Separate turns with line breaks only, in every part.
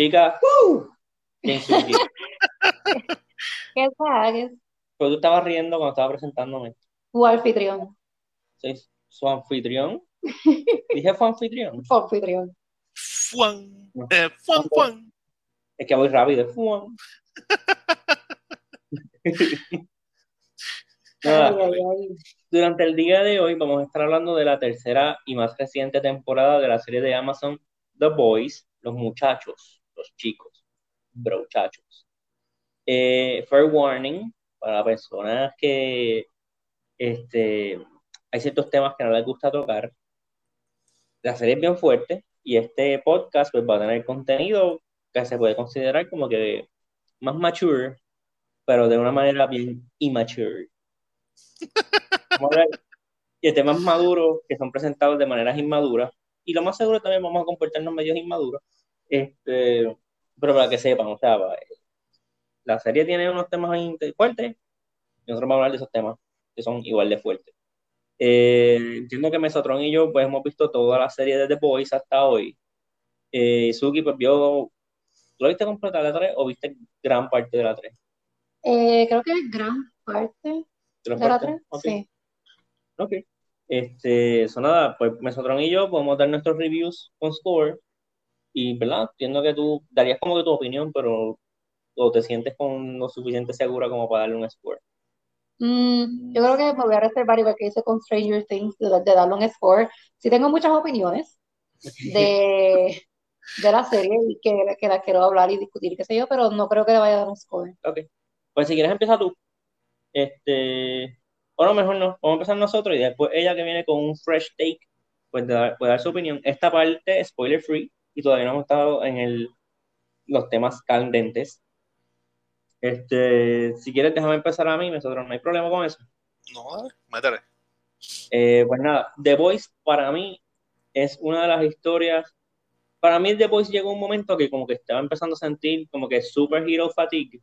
Chica, ¡uh! Kensuke.
¿Qué sabes?
Pero tú estabas riendo cuando estaba presentándome.
Tu anfitrión.
Soy su anfitrión. Dije fue anfitrión.
Tu anfitrión.
Fuan, eh, fuan, fuan.
Es que voy rápido. Fuan. Nada.
Ay, ay, ay.
Durante el día de hoy vamos a estar hablando de la tercera y más reciente temporada de la serie de Amazon The Boys, los muchachos, los chicos, brochachos. Eh, fair warning para personas que este, hay ciertos temas que no les gusta tocar. La serie es bien fuerte y este podcast pues, va a tener contenido que se puede considerar como que más mature, pero de una manera bien immature. De temas maduros que son presentados de maneras inmaduras. Y lo más seguro también vamos a comportarnos medios inmaduros. Este, pero para que sepan, o sea, la serie tiene unos temas fuertes y nosotros vamos a hablar de esos temas que son igual de fuertes. Eh, entiendo que Mesotron y yo pues hemos visto toda la serie de The Boys hasta hoy. Eh, Suki pues vio, ¿tú la viste completa la 3 o viste gran parte de la 3?
Eh, creo que gran parte
¿Gran
de la
parte?
3.
Ok.
Sí.
Ok. Este, eso nada, pues Mesotron y yo podemos dar nuestros reviews con score. Y, ¿verdad? Entiendo que tú darías como que tu opinión, pero o te sientes con lo suficiente segura como para darle un score.
Mm, yo creo que me voy a reservar igual que hice con Stranger Things de, de darle un score. Sí tengo muchas opiniones de, de la serie y que, que las quiero hablar y discutir, qué sé yo, pero no creo que le vaya a dar un score.
Ok. Pues si quieres empieza tú. Este, o no, mejor no. Vamos a empezar nosotros y después ella que viene con un fresh take, pues dar- puede dar su opinión. Esta parte, spoiler free, y todavía no hemos estado en el, los temas candentes. Este, si quieres, déjame empezar a mí, nosotros no hay problema con eso.
No, dale, métele.
Eh, pues nada, The Voice para mí es una de las historias. Para mí, The Voice llegó un momento que como que estaba empezando a sentir como que superhero fatigue.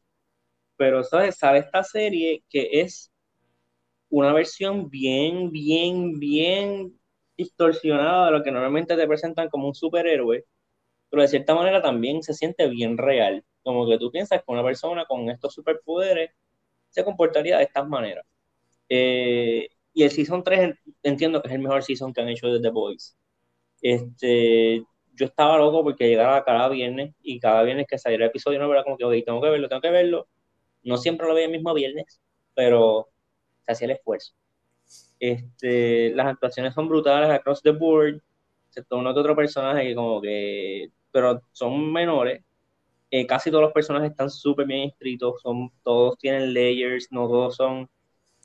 Pero, ¿sabes? Sale esta serie que es una versión bien, bien, bien distorsionada de lo que normalmente te presentan como un superhéroe. Pero de cierta manera también se siente bien real. Como que tú piensas que una persona con estos superpoderes se comportaría de estas maneras. Eh, y el Season 3 entiendo que es el mejor season que han hecho de The Boys. Este, yo estaba loco porque llegara cada viernes y cada viernes que saliera el episodio no era como que, ok, tengo que verlo, tengo que verlo. No siempre lo veía el mismo viernes, pero se hacía el esfuerzo. Este, las actuaciones son brutales across the board, excepto uno que otro personaje que como que, pero son menores. Eh, casi todos los personajes están súper bien escritos, son, todos tienen layers, no todos son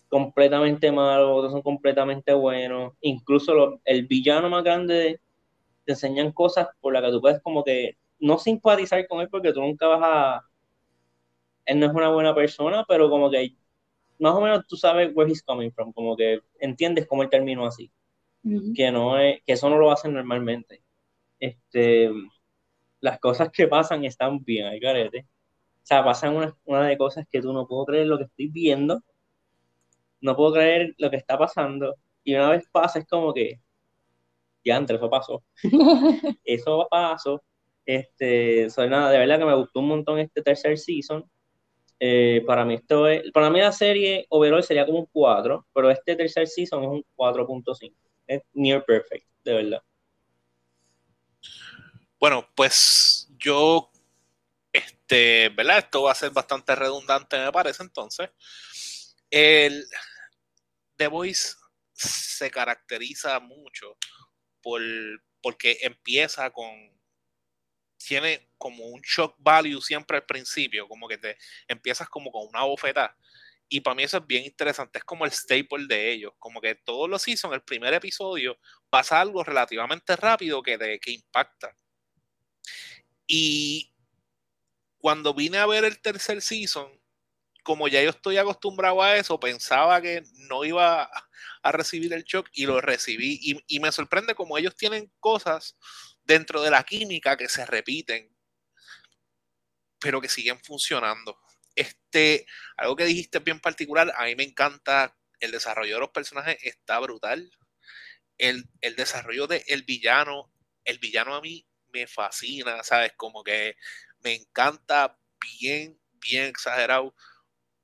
completamente malos, otros son completamente buenos. Incluso el villano más grande te enseñan cosas por las que tú puedes como que no simpatizar con él porque tú nunca vas a... Él no es una buena persona, pero como que más o menos tú sabes where he's coming from, como que entiendes cómo él terminó así, Que no es, que eso no lo hacen normalmente. Este, las cosas que pasan están bien, hay carete. O sea, pasan una, una de cosas que tú no puedo creer lo que estoy viendo, no puedo creer lo que está pasando, y una vez pasa es como que, ya antes eso pasó, eso pasó. Este, soy nada, de verdad que me gustó un montón este tercer season. Eh, para mí esto es, para mí la serie overall sería como un 4, pero este tercer season es un 4.5. Es near perfect, de verdad.
Bueno, pues yo, este, ¿verdad? Esto va a ser bastante redundante, me parece, entonces. El The Voice se caracteriza mucho por, porque empieza con, tiene como un shock value siempre al principio, como que te empiezas como con una bofetada. Y para mí eso es bien interesante, es como el staple de ellos, como que todos los seasons, el primer episodio, pasa algo relativamente rápido que, te, que impacta. Y cuando vine a ver el tercer season, como ya yo estoy acostumbrado a eso, pensaba que no iba a recibir el shock y lo recibí. Y, y me sorprende como ellos tienen cosas dentro de la química que se repiten, pero que siguen funcionando. Este, algo que dijiste bien particular, a mí me encanta el desarrollo de los personajes, está brutal. El, el desarrollo del el villano, el villano a mí me fascina, ¿sabes? Como que me encanta bien, bien exagerado,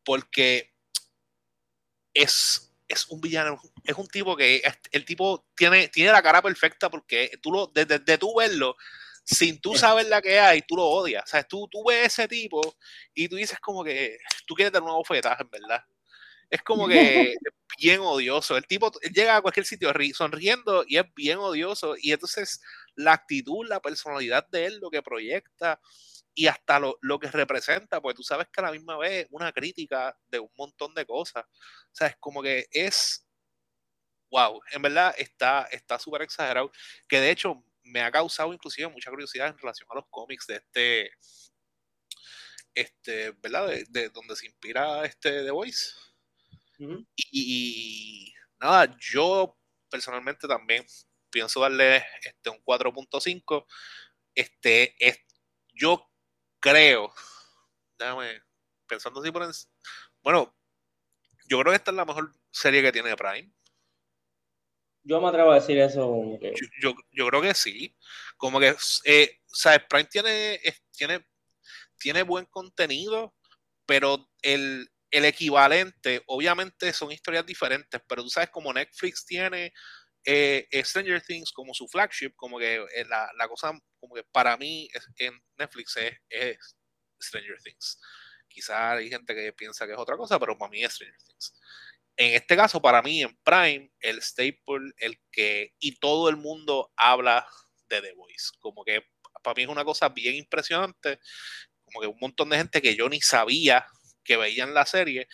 porque es, es un villano, es un tipo que el tipo tiene, tiene la cara perfecta porque tú lo, desde de, tú verlo, sin tú saber la que hay, tú lo odias. O sea, tú, tú ves ese tipo y tú dices como que tú quieres dar una bofetada, en verdad. Es como que bien odioso. El tipo llega a cualquier sitio sonriendo y es bien odioso. Y entonces la actitud, la personalidad de él, lo que proyecta y hasta lo, lo que representa, pues tú sabes que a la misma vez una crítica de un montón de cosas. O sea, es como que es wow, en verdad está súper exagerado, que de hecho me ha causado inclusive mucha curiosidad en relación a los cómics de este, este, ¿verdad? De, donde se inspira este The Voice. y, nada, yo personalmente también pienso darle este, un 4.5. Este, es, yo creo, déjame, pensando así por bueno, yo creo que esta es la mejor serie que tiene Prime
yo me atrevo a decir eso.
Yo, yo, creo que sí. Como que, eh, sea, Prime tiene, tiene, tiene buen contenido, pero el, el, equivalente, obviamente son historias diferentes, pero tú sabes como Netflix tiene eh, Stranger Things como su flagship, como que eh, la, la cosa, como que para mí en Netflix es, es Stranger Things. Quizá hay gente que piensa que es otra cosa, pero para mí es Stranger Things en este caso, para mí, en Prime, el staple, el que, y todo el mundo habla de The Voice. Como que para mí es una cosa bien impresionante. Como que un montón de gente que yo ni sabía que veían la serie.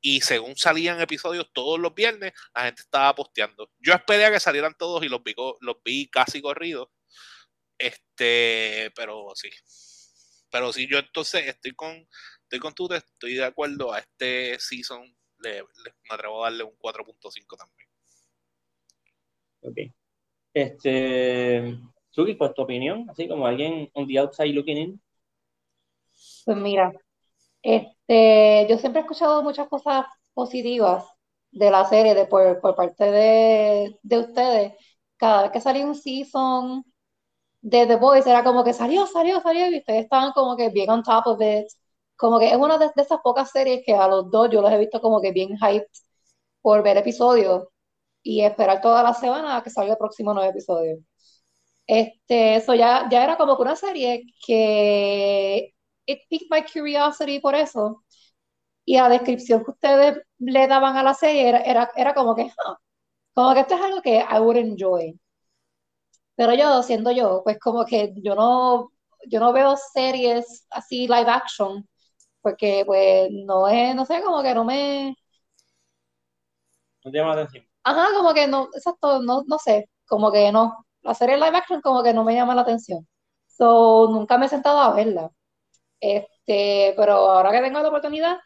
Y según salían episodios todos los viernes, la gente estaba posteando. Yo esperé a que salieran todos y los vi, los vi casi corridos. Este, pero sí. Pero sí, yo entonces estoy con, estoy con tú, estoy de acuerdo a este season le, me atrevo a darle un 4.5 también.
Ok. Este, Suki, ¿cuál es tu opinión? Así como alguien on the outside looking in.
Pues mira, este, yo siempre he escuchado muchas cosas positivas de la serie de por, parte de, de, ustedes. Cada vez que salía un season de The Voice era como que salió, salió, salió, y ustedes estaban como que bien on top of it como que es una de, esas pocas series que a los dos yo los he visto como que bien hyped por ver episodios y esperar toda la semana a que salga el próximo nuevo episodio. Este, eso ya, ya era como que una serie que it piqued my curiosity por eso. Y la descripción que ustedes le daban a la serie era, era, como que, como que esto es algo que I would enjoy. Pero yo, siendo yo, pues como que yo no, yo no veo series así live action porque pues no es, no sé, como que no me...
No te llama la atención.
Ajá, como que no, exacto, no, no sé, como que no. La serie live action como que no me llama la atención. So, nunca me he sentado a verla. Este, pero ahora que tengo la oportunidad,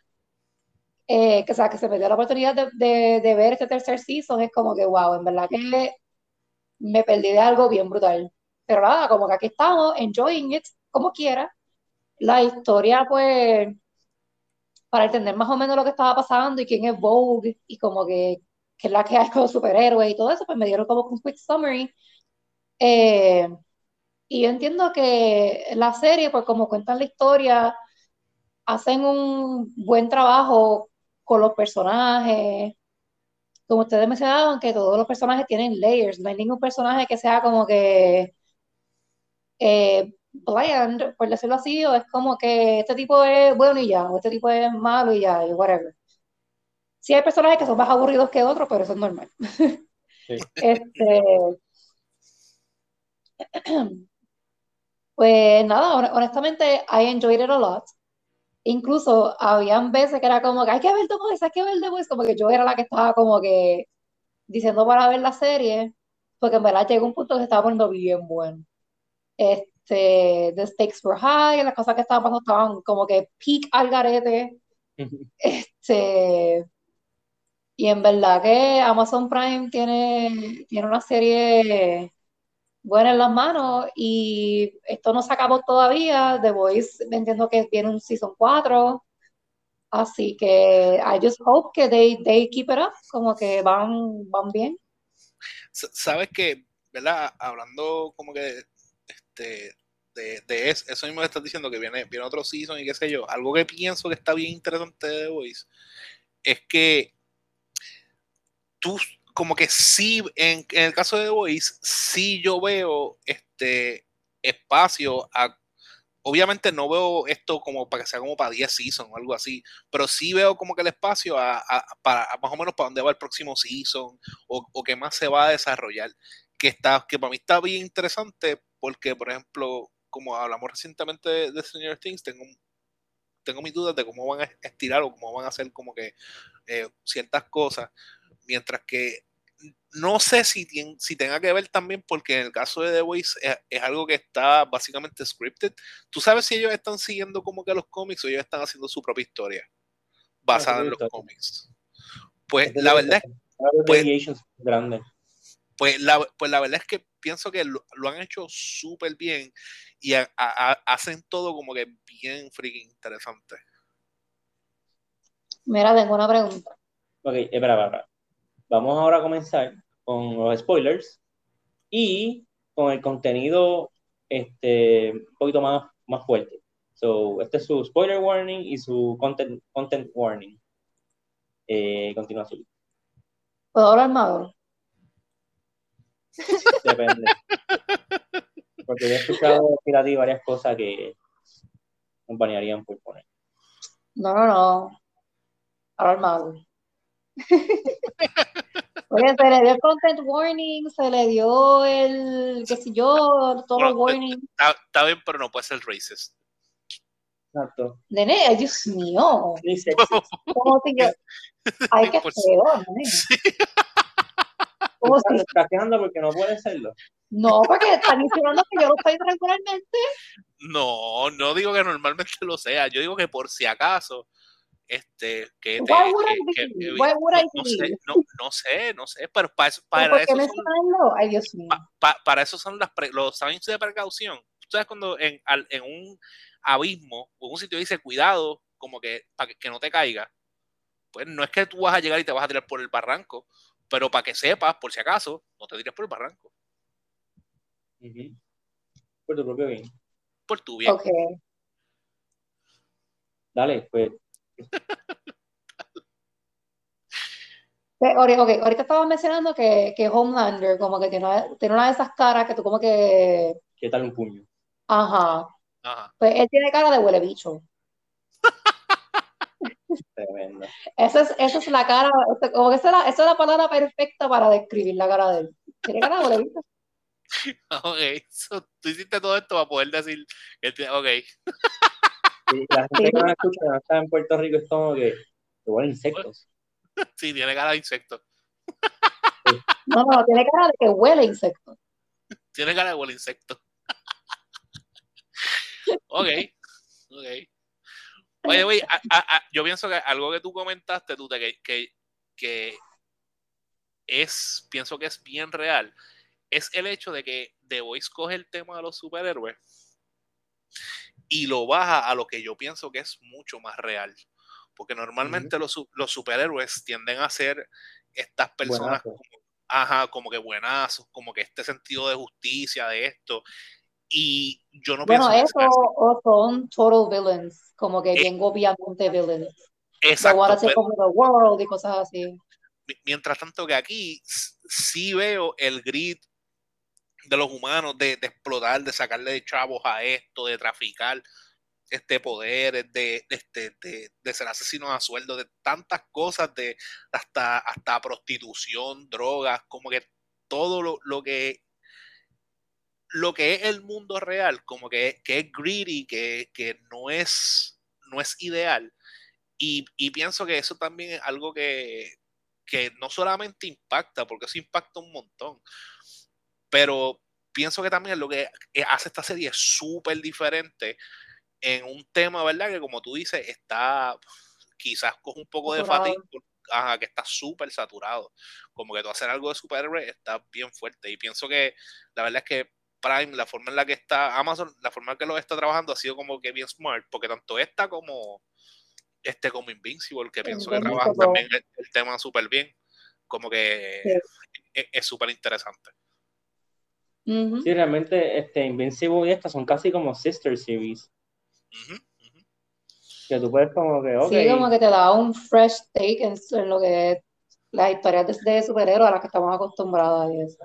eh, que, o sea, que se me dio la oportunidad de, de, ver este tercer season, es como que, wow, en verdad que me perdí de algo bien brutal. Pero nada, como que aquí estamos, enjoying it, como quiera. La historia, pues, para entender más o menos lo que estaba pasando y quién es Vogue y como que, que es la que hay con los superhéroes y todo eso, pues me dieron como un quick summary. Eh, y yo entiendo que la serie, pues como cuentan la historia, hacen un buen trabajo con los personajes. Como ustedes mencionaban, que todos los personajes tienen layers. No hay ningún personaje que sea como que eh, bland, por decirlo así, o es como que este tipo es bueno y ya, o este tipo es malo y ya, y whatever. Sí hay personajes que son más aburridos que otros, pero eso es normal. este, pues nada, honestamente, I enjoyed it a lot. Incluso habían veces que era como que hay que ver The Voice, hay que ver The Voice, como que yo era la que estaba como que diciendo para ver la serie, porque en verdad llegó un punto que se estaba poniendo bien bueno. Este, este, the stakes were high, las cosas que estaban pasando estaban como que peak al garete. este, y en verdad que Amazon Prime tiene, tiene una serie buena en las manos y esto no se acabó todavía. The Voice, entiendo que tiene un season 4. Así que I just hope que they, they keep it up, como que van, van bien.
Sabes que, ¿verdad? Hablando como que este, de, de eso mismo que estás diciendo, que viene, viene otro season y qué sé yo, algo que pienso que está bien interesante de The Voice es que tú, como que sí, en, en el caso de The Voice, sí yo veo este espacio a obviamente no veo esto como para que sea como para 10 seasons o algo así, pero sí veo como que el espacio a, para más o menos para dónde va el próximo season o, o qué más se va a desarrollar. Que, está, que para mí está bien interesante porque, por ejemplo, como hablamos recientemente de, de Stranger Things, tengo, tengo mis dudas de cómo van a estirar o cómo van a hacer como que eh, ciertas cosas, mientras que no sé si, si tenga que ver también porque en el caso de The Voice es, algo que está básicamente scripted. ¿Tú sabes si ellos están siguiendo como que los cómics o ellos están haciendo su propia historia basada en los cómics? Pues la verdad es pues, pues, la, pues la verdad es que pienso que lo, han hecho súper bien y hacen todo como que bien freaking interesante.
Mira, tengo una pregunta.
Ok, espera, espera. Vamos ahora a comenzar con los spoilers y con el contenido este, un poquito más, más fuerte. So, este es su spoiler warning y su content, content warning. Eh, continúa su.
¿Puedo hablar más?
Depende. Porque he escuchado decir a ti varias cosas que acompañarían por poner.
No, no, no. Hablar mal. Oye, se le dio el content warning, se le dio el, qué sé yo, todo el warning.
Está, bien, pero no puede ser racist.
Exacto.
Nene, ay, Dios mío. Como si yo, ay, qué feo, nene. Sí.
¿Cómo si... estás quejando porque no puede serlo?
No, porque están diciendo que yo lo soy regularmente.
No, no digo que normalmente lo sea. Yo digo que por si acaso este, que, te,
Why would que, que,
Why would I no, sé, no, no, sé, no sé, pero para eso, para eso
son, Ay, Dios mío.
Pa, para eso son las los avisos de precaución. Tú sabes cuando en, al, en un abismo o en un sitio dice cuidado, como que para que, que, no te caiga, pues no es que tú vas a llegar y te vas a tirar por el barranco, pero para que sepas, por si acaso, no te tires por el barranco.
Uh -huh. Por tu propio bien.
Por tu bien.
Okay.
Dale, pues
Okay, ahorita estabas mencionando que, que, Homelander como que tiene, tiene, una de esas caras que tú como que...
¿Qué tal un puño?
Ajá. Ajá. Pues él tiene cara de huele bicho.
Tremendo.
Esa es, esa es la cara, como que esa es la, esa es la palabra perfecta para describir la cara de él. Tiene cara de bicho.
Ok, so, tú hiciste todo esto para poder decir, ok.
la gente que no escucha, no está en Puerto Rico, es como que, que insectos.
Sí, tiene cara de insecto.
No, no, tiene cara de que huele insecto.
Tiene cara de huele insecto. ok, ok. Oye, oye, yo pienso que algo que tú comentaste, tú, que, que, que es, pienso que es bien real, es el hecho de que The Voice coge el tema de los superhéroes y lo baja a lo que yo pienso que es mucho más real. Porque normalmente los, los, superhéroes tienden a ser estas personas como, ajá, como que buenazos, como que este sentido de justicia, de esto. Y yo no
bueno,
pienso
eso o son total villains, como que eh, bien obviamente villains.
Exacto.
Ahora como The World y cosas así.
Mientras tanto que aquí sí veo el grit de los humanos, de, de, explotar, de sacarle de chavos a esto, de traficar este poder, de, este, de, de, ser asesinos a sueldo, de tantas cosas, de hasta, hasta prostitución, drogas, como que todo lo, lo que lo que es el mundo real, como que, que es greedy, que, que, no, es, no es ideal. Y, y, pienso que eso también es algo que, que no solamente impacta, porque eso impacta un montón, pero pienso que también lo que hace esta serie súper diferente en un tema, ¿verdad? Que como tú dices, está quizás con un poco de fatiga, que está súper saturado. Como que tú hacer algo de superhéroe está bien fuerte. Y pienso que la verdad es que Prime, la forma en la que está Amazon, la forma en que lo está trabajando ha sido como que bien smart, porque tanto esta como este como Invincible, que pienso que trabaja también el, el tema súper bien, como que sí. es súper interesante.
Ujú.
Sí, realmente este, Invincible y estas son casi como sister series. Que tú puedes como que,
Sí, como que te da un fresh take en, en lo que es las historias de, de superhéroes a las que estamos acostumbrados y eso.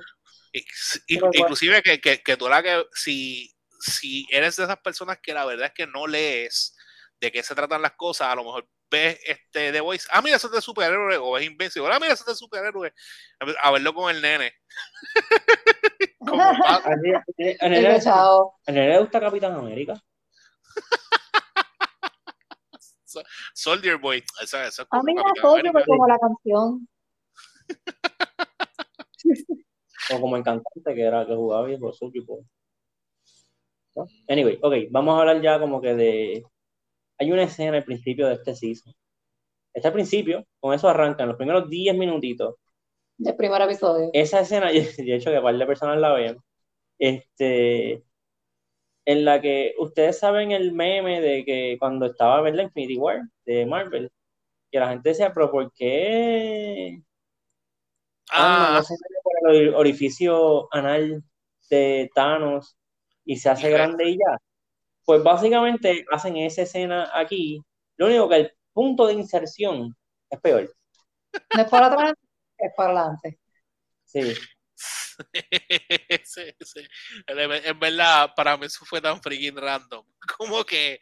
Inclusive que, que, que tú la que, si, si eres de esas personas que la verdad es que no lees de qué se tratan las cosas, a lo mejor ves este The Voice, ah, mira, eso es de superhéroe, o ves Invincible, ah, mira, eso es de superhéroe, a verlo con el nene.
A Nene- a a le gusta Capitán América.
Soldier Boy, eso, eso es
A
como
mí me asocio
América.
como la canción.
O como el cantante que era que jugaba bien por Soulja Boy. ¿No? Anyway, ok, vamos a hablar ya como que de. Hay una escena al principio de este season. Está al principio, con eso arrancan los primeros 10 minutitos.
Del primer episodio.
Esa escena, y de hecho que par de personas la vean, este, en la que ustedes saben el meme de que cuando estaba ¿verdad? Infinity War de Marvel, que la gente decía, pero ¿por qué
Ah,
no por el orificio anal de Thanos y se hace grande y ya? Pues básicamente hacen esa escena aquí. Lo único que el punto de inserción es peor.
No es para atrás, es para adelante.
Sí.
sí, sí. En verdad, para mí eso fue tan freaking random. Como que,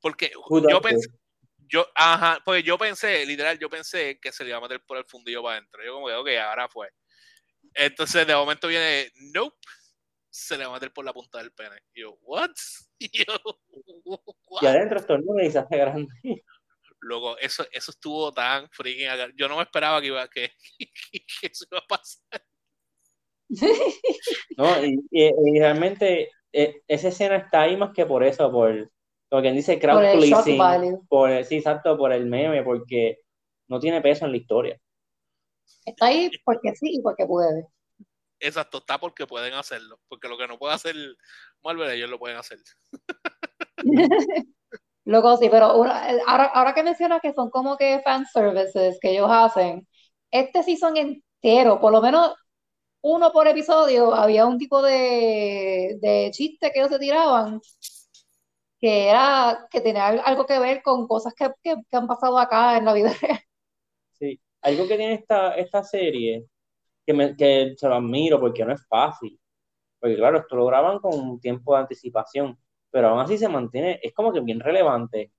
porque yo pensé, yo, ajá, pues yo pensé, literal, yo pensé que se le iba a meter por el fundillo para adentro. Yo como que, ok, ahora fue. Entonces de momento viene, nope, se le va a meter por la punta del pene. Y yo, what? Y yo, what?
Y adentro estornuda y se hace grande.
Luego, eso, eso estuvo tan freaking. Yo no me esperaba que iba que, que eso iba a pasar.
¿no? Y, y- y realmente eh, esa escena está ahí más que por eso, por lo que dice crowd
Por el shock
policing,
value.
por el- sí, exacto, por el meme, porque no tiene peso en la historia.
Está ahí porque sí y porque puede.
Exacto, está porque pueden hacerlo. Porque lo que no puede hacer Marvel, ellos lo pueden hacer.
Luego sí, pero una- ahora, ahora que mencionas que son como que fan services que ellos hacen, este season entero, por lo menos uno por episodio, había un tipo de, de chiste que ellos se tiraban que era que tenía algo que ver con cosas que, que- que han pasado acá en la vida real.
Algo que tiene esta, esta serie, que, me- que se lo admiro porque no es fácil, porque claro, esto lo graban con un tiempo de anticipación, pero aún así se mantiene, es como que bien relevante.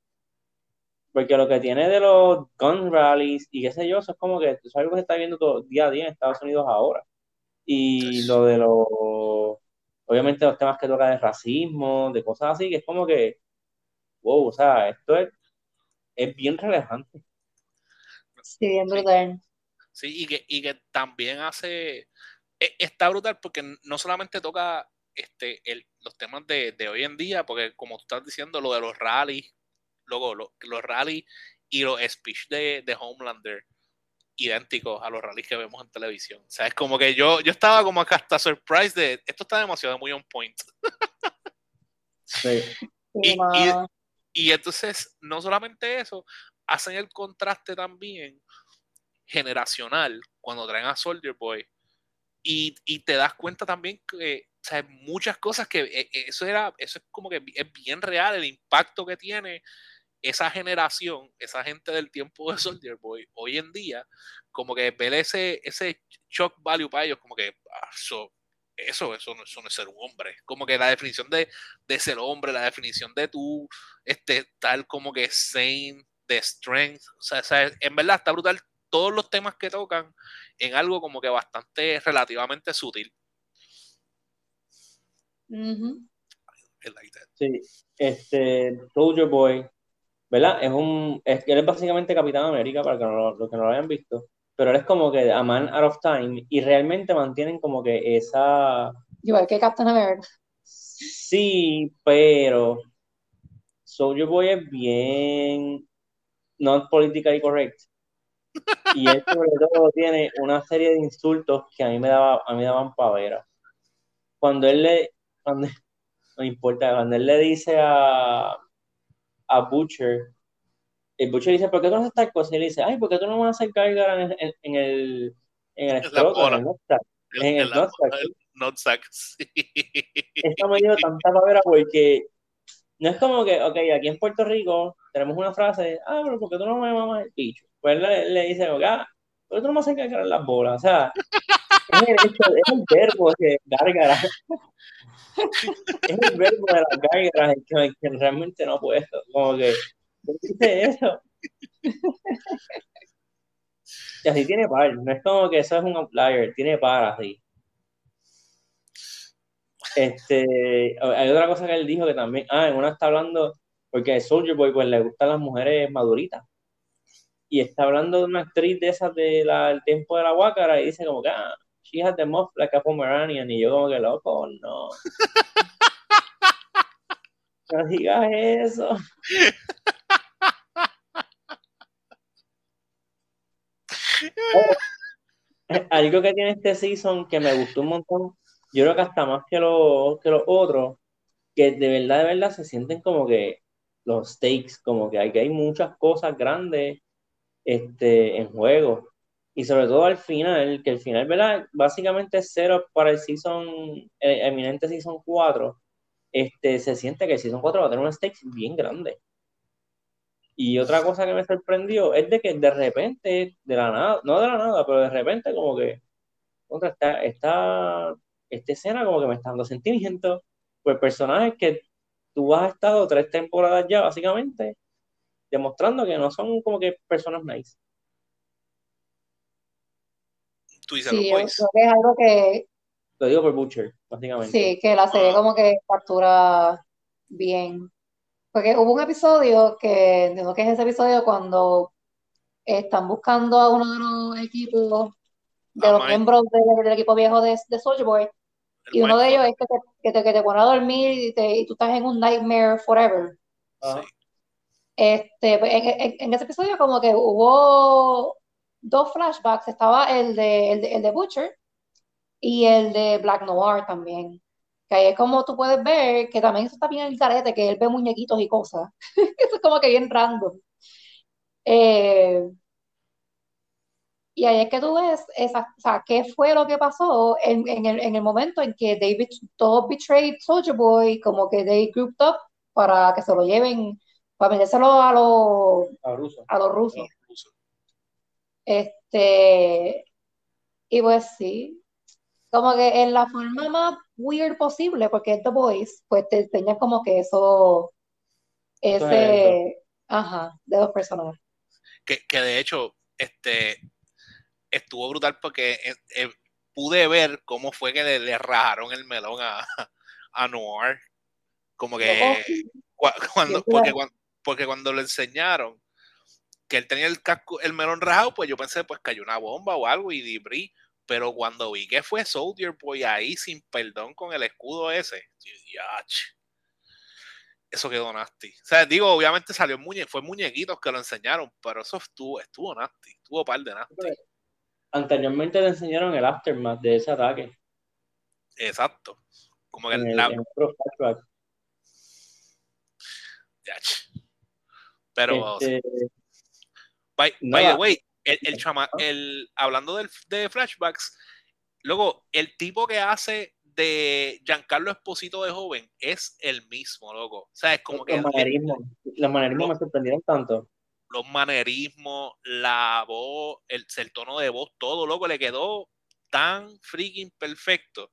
Porque lo que tiene de los gun rallies y qué sé yo, eso es como que eso es algo que se está viendo todo día a día en Estados Unidos ahora. Y lo de los, obviamente los temas que toca de racismo, de cosas así, que es como que, wow, o sea, esto es, es bien relevante.
Sí, bien brutal.
Sí, y que, y que también hace. e- Está brutal porque no solamente toca este, el, los temas de, de hoy en día, porque como tú estás diciendo, lo de los rallies, luego lo- los rallies y los speech de, de Homelander, idénticos a los rallies que vemos en televisión. O sea, es como que yo, yo estaba como acá hasta surprise de esto está demasiado muy on point.
Sí.
Y-. Y entonces, no solamente eso, hacen el contraste también generacional cuando traen a Soldier Boy. Y, y te das cuenta también que muchas cosas que eh, eh, eso era, eso es como que es bien real, el impacto que tiene esa generación, esa gente del tiempo de Soldier Boy, hoy en día, como que ver ese, ese shock value para ellos, como que ah, eso, eso, eso, no, eso no es ser un hombre. Como que la definición de, de ser hombre, la definición de tú, este, tal como que sane, de strength, o sea, o sea, en verdad está brutal todos los temas que tocan en algo como que bastante relativamente sutil. Like.
Sí, este, Soldier Boy, ¿verdad? Es un, es, él es básicamente Capitán América, para que no, lo- los que no lo hayan visto, pero él es como que a man out of time y realmente mantienen como que esa,
Igual que Captain America.
sí, pero Soldier Boy es bien not politically correct. Y él sobre todo tiene una serie de insultos que a mí me daba, a mí me daban pavera. Cuando él le, cuando, no importa, cuando él le dice a, a Butcher, el Butcher dice, ¿por qué tú no haces tal cosa? Y él dice, ay, ¿por qué tú no me vas a hacer cargar en, en- en el, en el
En
escroto, el nutsack? En el nutsack.
Not sexy.
Esto me dio tanta pavera porque no es como que, ok, aquí en Puerto Rico tenemos una frase, ah, pero ¿por qué tú no me mamas el bicho? Pues le, le dice, ah, ¿por qué tú no me haces cargar las bolas? O sea, es el, es el verbo de gárgara. es el verbo de las gárgaras que, que realmente no puedo. Como que, ¿por qué dice eso? y así tiene par, no es como que eso es un outlier, tiene par así. Este, hay otra cosa que él dijo que también, ah, en una está hablando, porque Soldier Boy pues le gustan las mujeres maduritas. Y está hablando de una actriz de esas del de tiempo de la Huácara y dice como que, ah, she has the muff like a Pomeranian. Y yo como que loco, no. no digas eso. algo que tiene este season que me gustó un montón, yo creo que hasta más que, los que los otros, que de verdad, de verdad se sienten como que los stakes, como que hay, que hay muchas cosas grandes este, en juego. Y sobre todo al final, que el final, ¿verdad? Básicamente es cero para el season, el eminente season 4. Este, se siente que el season 4 va a tener un stakes bien grande. Y otra cosa que me sorprendió es de que de repente, de la nada, no de la nada, pero de repente como que contra esta, esta, esta escena como que me está dando sentimiento pues personajes que tú has estado tres temporadas ya básicamente demostrando que no son como que personas nice.
Tú dices
Sí,
los
yo
boys.
creo que es algo que,
Lo digo por Butcher, básicamente.
sí, que la serie
Ah.
como que captura bien. Porque hubo un episodio que, entiendo que es ese episodio cuando están buscando a uno de los equipos, de los miembros del, del equipo viejo de, de Soulja Boy, y uno de ellos es que te, que te, que te pone a dormir y, te, y tú estás en un nightmare forever.
Sí.
Este, pues, en, en- en ese episodio como que hubo dos flashbacks, estaba el de, el de, el de Butcher y el de Black Noir también. Que ahí es como tú puedes ver que también eso está bien el carete, que él ve muñequitos y cosas. Eso es como que bien random. Eh, y ahí es que tú ves esa, o sea, qué fue lo que pasó en, en el, en el momento en que David, todos betrayed Soldier Boy, como que they grouped up para que se lo lleven, para vendérselo a los,
A ruso.
a los rusos.
Los rusos.
Este, y pues sí, como que en la forma más weird posible, porque es The Voice, pues te enseña como que eso,
Eso es
ese, ajá, de dos personajes.
Que, que de hecho, este estuvo brutal porque eh, eh, pude ver cómo fue que le, le rajaron el melón a, a Noir. Como que cua- cuando, porque, cuando, porque cuando le enseñaron que él tenía el casco, el melón rajado, pues yo pensé pues cayó una bomba o algo y debris. Pero cuando vi que fue Soldier Boy ahí sin perdón con el escudo ese, eso quedó nasty. O sea, digo, obviamente salió muñe fue muñequitos que lo enseñaron, pero eso estuvo, estuvo nasty, estuvo par de nasty.
Anteriormente le enseñaron el aftermath de ese ataque.
Exacto. Como que
En el,
la,
en.
Pero
Este,
By, the way, el, el chama, el, hablando del, de flashbacks, luego, el tipo que hace de Giancarlo Esposito de joven es el mismo, loco. O sea, es como que
los manerismos, los manerismos
lo-
me sorprendieron tanto.
Los manerismos, la voz, el, el tono de voz, todo, loco, le quedó tan freaking perfecto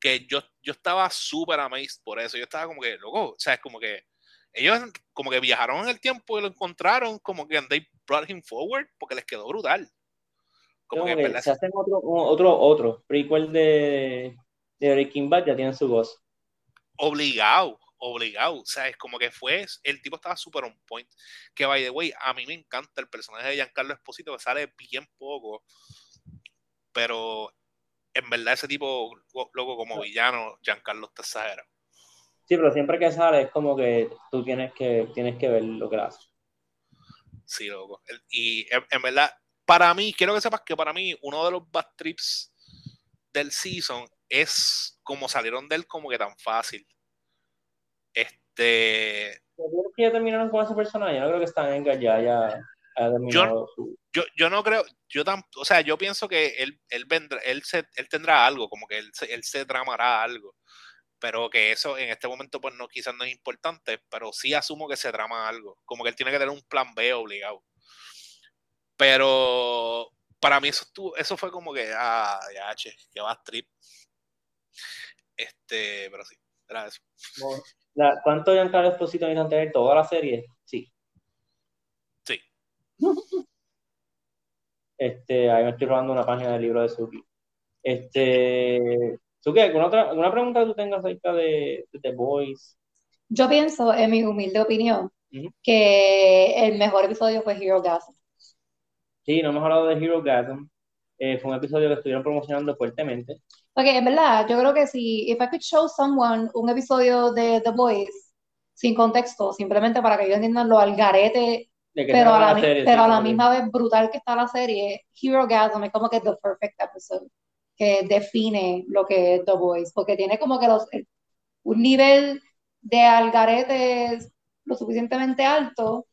que yo, yo estaba súper amazed por eso. Yo estaba como que, loco, o sea, es como que ellos como que viajaron en el tiempo y lo encontraron, como que and they brought him forward porque les quedó brutal. Como que,
que se hacen otro, otro, otro. Prequel de, de Breaking Bad ya tienen su voz.
obligado, obligado. O sea, es como que fue, el tipo estaba súper on point. Que, by the way, a mí me encanta el personaje de Giancarlo Esposito, que sale bien poco, pero en verdad ese tipo, loco, como villano, Giancarlo está exagerado.
Sí, pero siempre que sale es como que tú tienes que, tienes que ver lo que hace.
Sí, loco. Y en, en verdad, para mí, quiero que sepas que para mí, uno de los bad trips del season es como salieron de él como que tan fácil. Este,
que ya terminaron con ese personaje. Yo no creo que están en ya, ya. ha terminado
Yo-. Yo, yo no creo, yo tam- o sea, yo pienso que él, él vendrá, él se, él tendrá algo, como que él se, él se tramará algo. Pero que eso en este momento, pues no, quizás no es importante, pero sí asumo que se trama algo. Como que él tiene que tener un plan B obligado. Pero para mí eso estuvo, eso fue como que, ah, ya, che, que va trip. Este, pero sí, era eso.
La- ¿Cuánto Giancarlo Esposito necesitan tener toda la serie? Sí.
Sí.
Este, ahí me estoy robando una página del libro de Suki. Este, Suki, ¿alguna, otra, ¿alguna pregunta que tú tengas acerca de, de The Boys?
Yo pienso, en mi humilde opinión, que el mejor episodio fue Hero Gas.
Sí, no hemos hablado de Hero Gasm. Eh, fue un episodio que estuvieron promocionando fuertemente.
Porque en verdad, yo creo que si, if I could show someone un episodio de The Boys sin contexto, simplemente para que ellos entiendan lo algarete,
De que
pero a la,
la
mi-
serie,
pero
sí,
a la
como que-
misma vez brutal que está la serie, Hero Gasm es como que the perfect episode, que define lo que es The Boys, porque tiene como que los, un nivel de algarete lo suficientemente alto,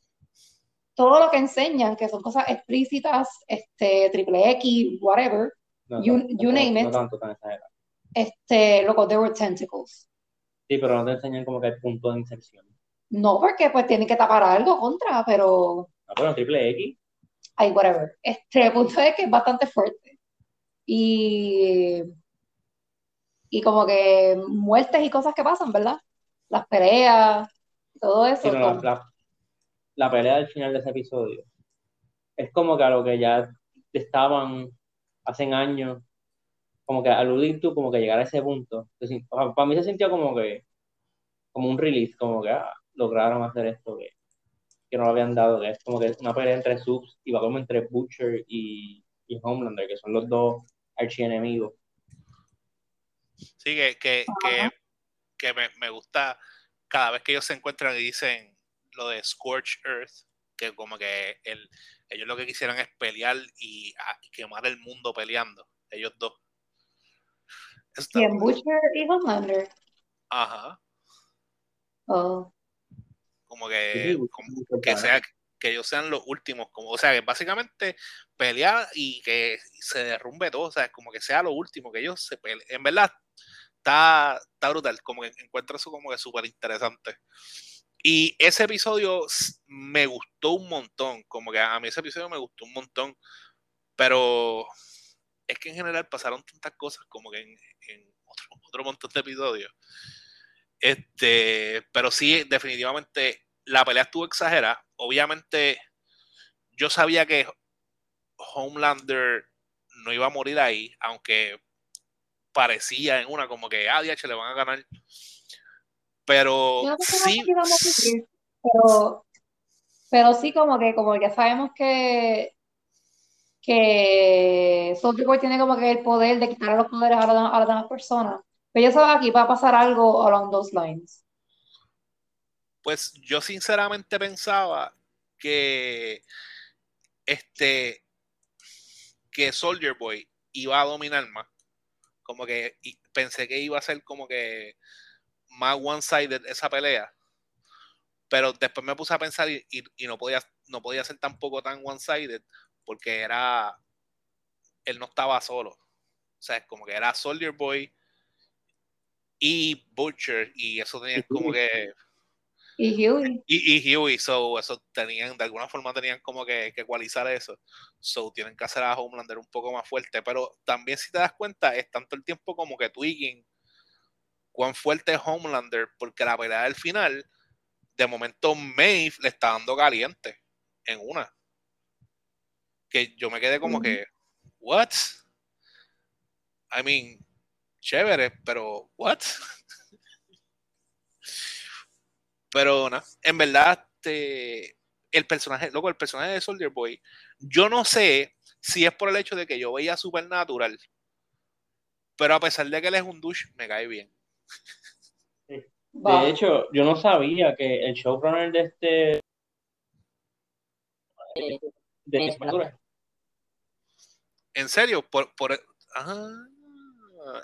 todo lo que enseñan, que son cosas explícitas, este, triple X, whatever,
no,
you-
no,
you
no,
name
no
it.
tanto tan
este, loco, there were tentacles.
Sí, pero no te enseñan como que el punto de inserción.
No, porque pues tienen que tapar algo contra, pero
Ah, bueno, triple X.
ay, whatever. Este el punto es que es bastante fuerte. Y, y como que muertes y cosas que pasan, ¿verdad? Las peleas, todo eso.
Sí, no, la- la pelea del final de ese episodio es como que a lo que ya estaban hace años, como que aludir tú, como que llegar a ese punto. Entonces, para, mí se sintió como que, como un release, como que ah, lograron hacer esto que, que no lo habían dado, que es como que una pelea entre subs y va como entre Butcher y, y Homelander, que son los dos archienemigos.
Sí, que, que, que, que me, me gusta cada vez que ellos se encuentran y dicen lo de Scorch Earth, que como que el, ellos lo que quisieran es pelear y, ah, y quemar el mundo peleando, ellos dos. Está
¿Quién? Butcher y Homelander.
Ajá,
Oh.
como que, como que sea que ellos sean los últimos, como, o sea, que básicamente pelear y que se derrumbe todo, o sea, como que sea lo último, que ellos se peleen. En verdad, está, está brutal, como que encuentro eso como que súper interesante. Y ese episodio me gustó un montón, como que a mí ese episodio me gustó un montón, pero es que en general pasaron tantas cosas como que en, en otro, otro montón de episodios. Este, pero sí, definitivamente la pelea estuvo exagerada. Obviamente, yo sabía que Homelander no iba a morir ahí, aunque parecía en una como que ah, DH le van a ganar. Pero
no
sí,
a pero, pero sí como que como ya sabemos que que Soldier Boy tiene como que el poder de quitar los poderes a, las- a las demás personas. Pero yo sabía que iba a pasar algo along those lines.
pues yo sinceramente pensaba que este que Soldier Boy iba a dominar más. Como que pensé que iba a ser como que más one-sided esa pelea. Pero después me puse a pensar y, y- y no podía no podía ser tampoco tan one-sided porque era él no estaba solo. O sea, es como que era Soldier Boy y Butcher y eso tenía como que
Y Huey.
y, y Huey, so, eso tenían, de alguna forma tenían como que, que ecualizar eso. So, tienen que hacer a Homelander un poco más fuerte. Pero también, si te das cuenta, es tanto el tiempo como que tweaking cuán fuerte es Homelander, porque la pelea del final, de momento Maeve le está dando caliente en una. Que yo me quedé como que, ¿what? I mean, chévere, pero, ¿what? Pero nada, en verdad, este, el personaje, loco, el personaje de Soldier Boy, yo no sé si es por el hecho de que yo veía Supernatural, pero a pesar de que él es un douche, me cae bien.
Va.
De hecho, yo no sabía que el showrunner de este de Supernatural
En serio, por, por ah,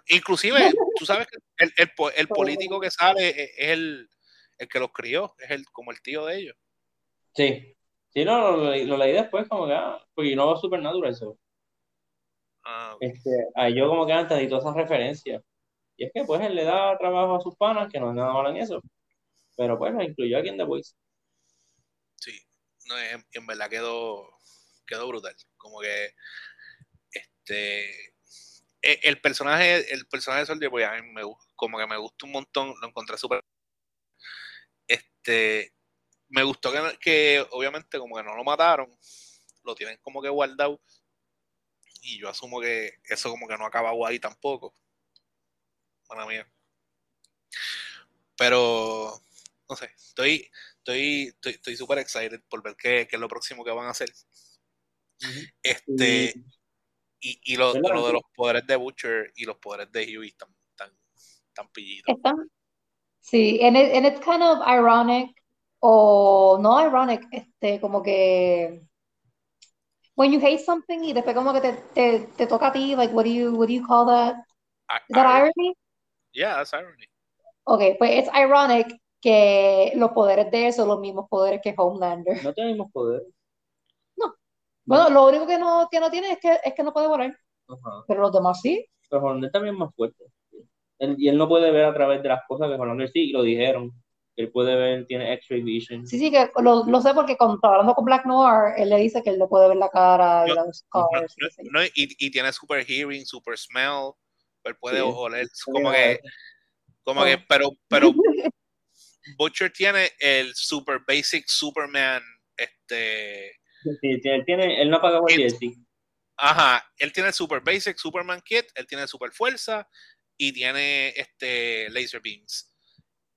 inclusive, tú sabes que el, el po- el político que sale es, es el, el que los crió, es el como el tío de ellos.
Sí, Sí, no, lo, lo leí- después como que, ah, porque yo no veo Supernatural eso.
Ah.
Este, ahí yo como que antes di todas esas referencias. Y es que pues él le da trabajo a sus panas, que no es nada malo en eso. Pero pues lo incluyó aquí en The Voice.
Sí, en, verdad quedó, quedó brutal. Como que este e- el personaje, el personaje de Soldier Boy a mí me como que me gustó un montón, lo encontré súper este me gustó que, que obviamente como que no lo mataron, lo tienen como que guardado y yo asumo que eso como que no acababa ahí tampoco. Mala mía. Pero no sé, estoy estoy estoy estoy súper excited por ver qué, qué es lo próximo que van a hacer. Este
Y-
y, y lo, lo de los poderes de Butcher y los poderes de Huey están tan, tan pillitos.
Están, sí, and, it- and it's kind of ironic, o no ironic, este, como que when you hate something y después como que te, te, te toca a ti, like, what do you, what do you call that?
I-
Is that
I-
irony?
Yeah, that's irony.
Ok, pues it's ironic que los poderes de eso son los mismos poderes que Homelander.
No tenemos poder.
Bueno, lo único que no, que no tiene es que, es que no puede volar,
Ajá.
pero los demás sí.
Pero Hollander también es más fuerte. Él- y él no puede ver a través de las cosas que Hollander sí, y lo dijeron. Él puede ver, tiene X-ray vision.
Sí, sí, que lo, lo sé porque cuando hablando con Black Noir, él le dice que él le puede ver la cara y
No,
sé yo.
No, y, y tiene super hearing, super smell, él puede
Sí.
oler, como que, como que,
Oh.
pero, pero Butcher tiene el super basic Superman, este,
Sí, él, tiene, él no
Kit.
DLC.
ajá, él tiene el super basic Superman kit, él tiene super fuerza y tiene este laser beams,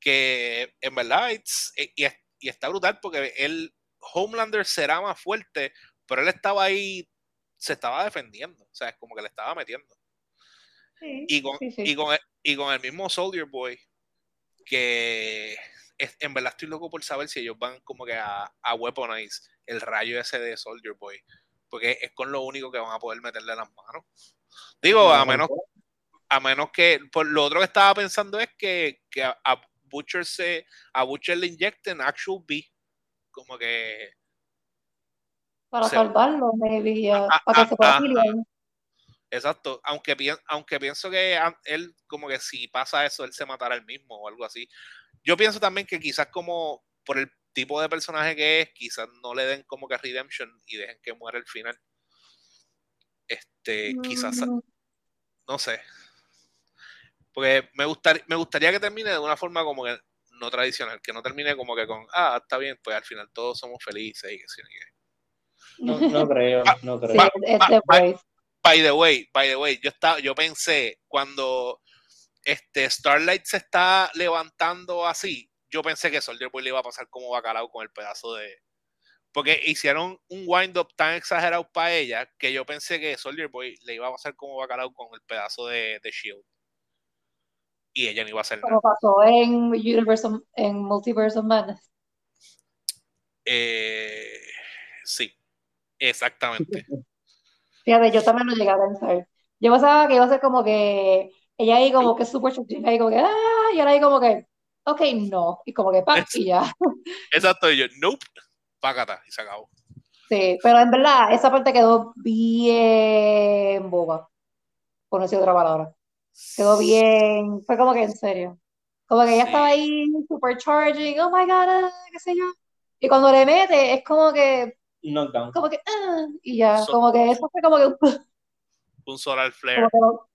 que en verdad it's- y, y está brutal porque él, Homelander será más fuerte, pero él estaba ahí, se estaba defendiendo, o sea, es como que le estaba metiendo.
Sí,
y con,
sí, sí.
Y, con el, y con el mismo Soldier Boy, que es- en verdad estoy loco por saber si ellos van como que a, a weaponize el rayo ese de Soldier Boy, porque es con lo único que van a poder meterle las manos. Digo, a menos, a menos que, por lo otro que estaba pensando es que, que a, a Butcher se, a Butcher le inyecten actual B, como que
Para
se-
salvarlo, maybe,
Ah,
para
ah,
que se pueda
ah. Exacto, aunque, pien- aunque pienso que a- él, como que si pasa eso, él se matará él mismo o algo así. Yo pienso también que quizás como por el tipo de personaje que es, quizás no le den como que redemption y dejen que muera al final. Este, quizás, no sé. Porque me, gustar, me gustaría que termine de una forma como que no tradicional, que no termine como que con, ah, está bien, pues al final todos somos felices y que sí,
No, no creo, no creo.
Sí,
Va- va- va-. By the way, by the way, yo estaba, yo pensé cuando este Starlight se está levantando así, yo pensé que Soldier Boy le iba a pasar como bacalao con el pedazo de. Porque hicieron un wind-up tan exagerado para ella que yo pensé que Soldier Boy le iba a pasar como bacalao con el pedazo de, de Shield. Y ella no iba a hacer nada.
Como pasó en Universe of- en Multiverse of Madness.
Eh, sí, exactamente.
Fíjate, yo también lo llegué a pensar. Yo pensaba que iba a ser como que ella ahí como que súper chiquita, ahí como que, ah, y ahora ahí como que, ok, no, y como que, pa, y ya.
Exacto, y yo, nope, págata, y se acabó.
Sí, pero en verdad, esa parte quedó bien boba, por no decir otra palabra. Quedó bien, fue como que en serio. Como que ella
Sí.
estaba ahí super charging, oh my god, ah, qué sé yo. Y cuando le mete, es como que,
Knockdown.
como que, ah, y ya,
So-
como que eso fue como que,
Un solar flare.
como que lo,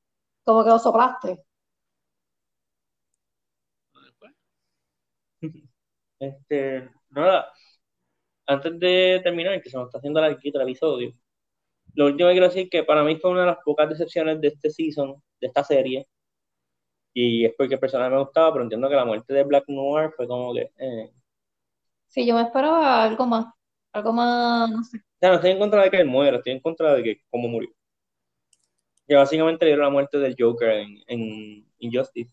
como que lo soplaste.
Este, nada, antes de terminar, que se nos está haciendo larguito el episodio, lo último que quiero decir es que para mí fue una de las pocas decepciones de este season, de esta serie, y es porque el personaje me gustaba, pero entiendo que la muerte de Black Noir fue como que, eh.
Sí, yo me esperaba algo más, algo más, no sé.
O sea, no estoy en contra de que él muera, estoy en contra de que cómo murió. Que básicamente le dieron la muerte del Joker en, en Injustice.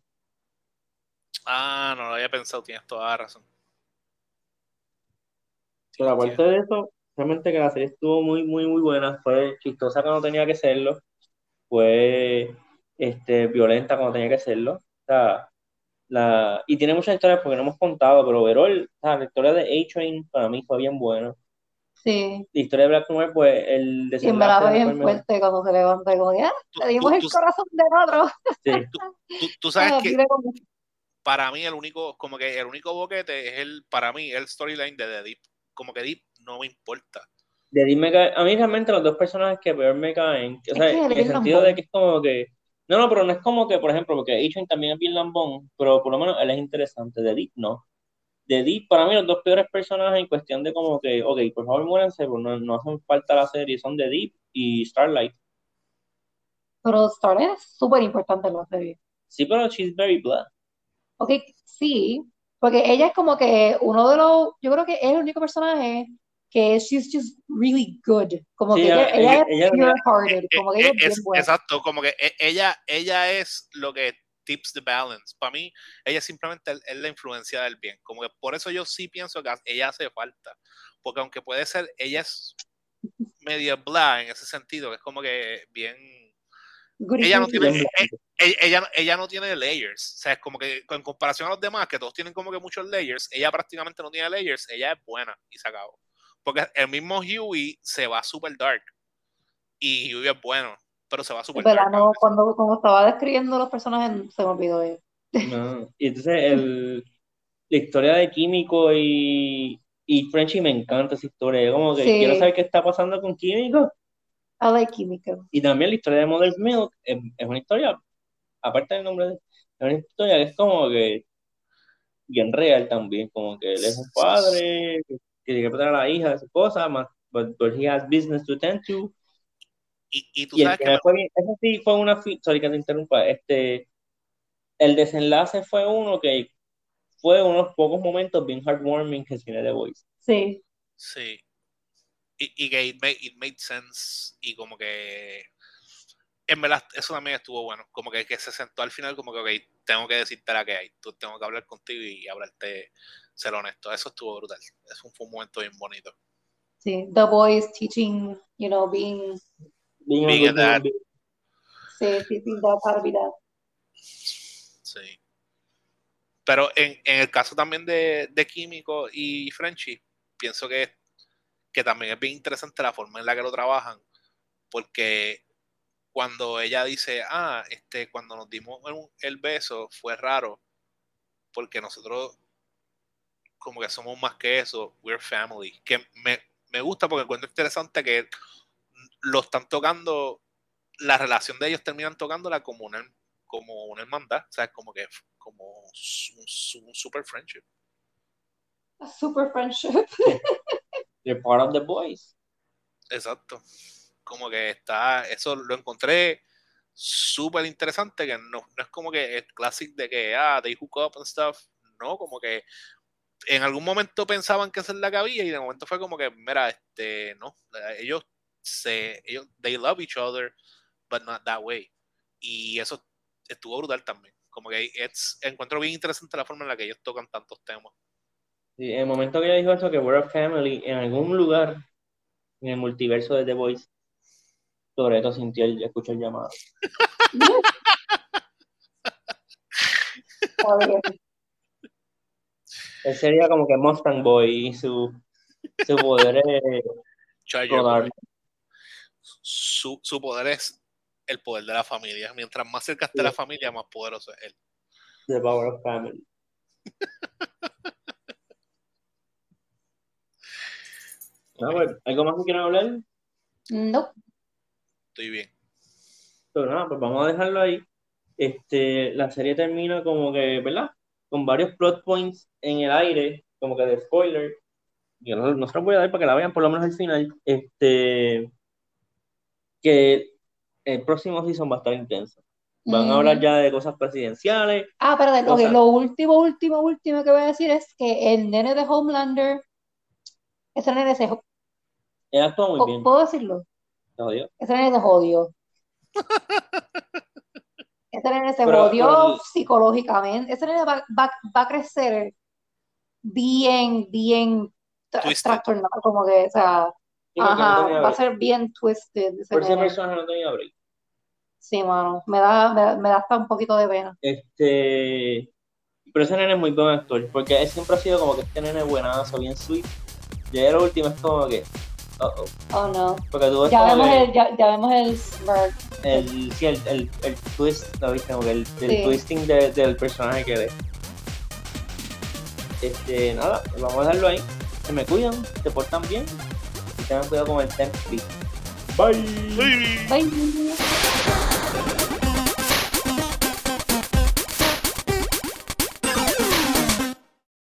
Ah, no lo había pensado, tienes toda la razón.
Pero aparte de eso, realmente que la serie estuvo muy, muy, muy buena. Fue chistosa cuando tenía que serlo. Fue este, violenta cuando tenía que serlo. O sea, la, y tiene muchas historias porque no hemos contado, pero o sea, la historia de A-Train para mí fue bien buena.
Sí.
La historia de Black Noir, pues el
Y en verdad fue
desenlace
bien
mejor.
fuerte cuando se levanta, como que, ah, le dimos
tú-
el
tú-
corazón del otro.
Sí.
Tú, tú sabes que para mí el único, como que el único boquete es el, para mí, el storyline de The Deep. Como que Deep no me importa.
De Deep me cae- a mí realmente los dos personajes que peor me caen, o
Es
sea,
que
en el sentido de que es como que, no, no, pero no es como que, por ejemplo, porque A-Train también es bien lambón, pero por lo menos él es interesante, de Deep no. De Deep, para mí los dos peores personajes en cuestión de como que, ok, por favor muéranse, pues no, no hacen falta la serie, son de Deep y Starlight.
Pero Starlight es súper importante en la serie.
Sí, pero she's very black.
Ok, sí, porque ella es como que uno de los, yo creo que es el único personaje que she's just really good. Como
Sí,
que ella,
ella-
ella
ella-
es pure-hearted,
Eh,
como que
eh,
ella es bien
es-
buena.
exacto, como que e- ella, ella es lo que tips the balance. Para mí, ella simplemente es la influencia del bien. Como que por eso yo sí pienso que ella hace falta. Porque aunque puede ser, ella es media bla en ese sentido, es como que bien. Ella no tiene, eh, ella, ella, ella no tiene layers. O sea, es como que en comparación a los demás, que todos tienen como que muchos layers, ella prácticamente no tiene layers, ella es buena y se acabó. Porque el mismo Huey se va super dark. Y Huey es bueno, pero se va dark.
No, cuando, cuando estaba describiendo los personajes se me olvidó de
No. Y entonces el, la historia de Químico y, y Frenchy me encanta esa historia. Yo como que
Sí.
quiero saber qué está pasando con Químico.
I like Química.
Y también la historia de Mother's Milk es, es una historia, aparte del nombre, de- es una historia que es como que bien real también, como que él es un padre que que tiene que proteger a la hija de su esposa, más, but, but he has business to attend to.
Y, y tú
Y
sabes que me-
fue eso sí fue una, sorry que te interrumpa, este, el desenlace fue uno que fue unos pocos momentos bien heartwarming que tiene The Voice.
Sí.
Sí. Y, y que it made, it made sense y como que en verdad eso también estuvo bueno. Como que, que se sentó al final como que, ok, tengo que decirte la que hay. Tú tengo que hablar contigo y hablarte, ser honesto. Eso estuvo brutal. Eso fue un momento bien bonito.
Sí, The Boys teaching, you know, being,
Being
Being a dad.
sí, to be that.
Sí. Pero en, en el caso también de, de Químico y Frenchy, pienso que, que también es bien interesante la forma en la que lo trabajan, porque cuando ella dice, ah, este, cuando nos dimos el, el beso fue raro, porque nosotros como que somos más que eso, we're family, que me, me gusta porque encuentro interesante que lo están tocando, la relación de ellos terminan tocándola como una, como una hermandad, o sea, como que como un, un super friendship.
A super friendship.
They're part of The Voice.
Exacto. Como que está, eso lo encontré súper interesante, que no, no es como que el classic de que, ah, they hook up and stuff, no, como que en algún momento pensaban que esa es la que había y de momento fue como que, mira, este, no, ellos se, ellos, they love each other, but not that way. Y eso estuvo brutal también. Como que es, encuentro bien interesante la forma en la que ellos tocan tantos temas.
Sí, en el momento que ella dijo eso, que we're a family, en algún lugar en el multiverso de The Voice, Toreto sintió el, escuchó el llamado. Él sería como que Mustang Boy y su, su poder es
Charger. Su, su poder es el poder de la familia. Mientras más cerca esté la familia, más poderoso es él.
The Power of Family. Ah, ¿Algo más que quieran hablar?
No.
Estoy bien.
Pero nada, pues vamos a dejarlo ahí. Este, la serie termina como que, ¿verdad? Con varios plot points en el aire, como que de spoiler. Yo no, no se los voy a dar para que la vean por lo menos al final. Este, que el próximo season va a estar intenso. Van a hablar ya de cosas presidenciales.
Ah,
Cosa.
lo último, último, último que voy a decir es que el nene de Homelander, ese nene se,
Él actúa muy bien.
¿puedo decirlo?
te jodió.
Ese nene se jodió. Ese nene se
Pero-
jodió
pero-
psicológicamente. Ese nene va, va- va a crecer bien, bien tra-
Twisted.
trastornado, como que, o sea, ajá, va a ser bien twisted
Por ese personaje no tenía break.
Sí, mano, me da, me, da- me da hasta un poquito de pena.
Este, pero ese nene es muy buen actor, porque él siempre ha sido como que este nene buenazo, bien sweet. Y ahí lo último es como que.
Oh no.
Porque tú ves
Ya vemos
que
el, ya, ya vemos el smirk.
el, sí, el, el, el twist, ¿no viste? Como que el, el
Sí.
twisting de- del personaje que ve. Este, nada, vamos a dejarlo ahí. Se me cuidan, se portan bien Tengan cuidado con el tempi.
Bye.
Bye.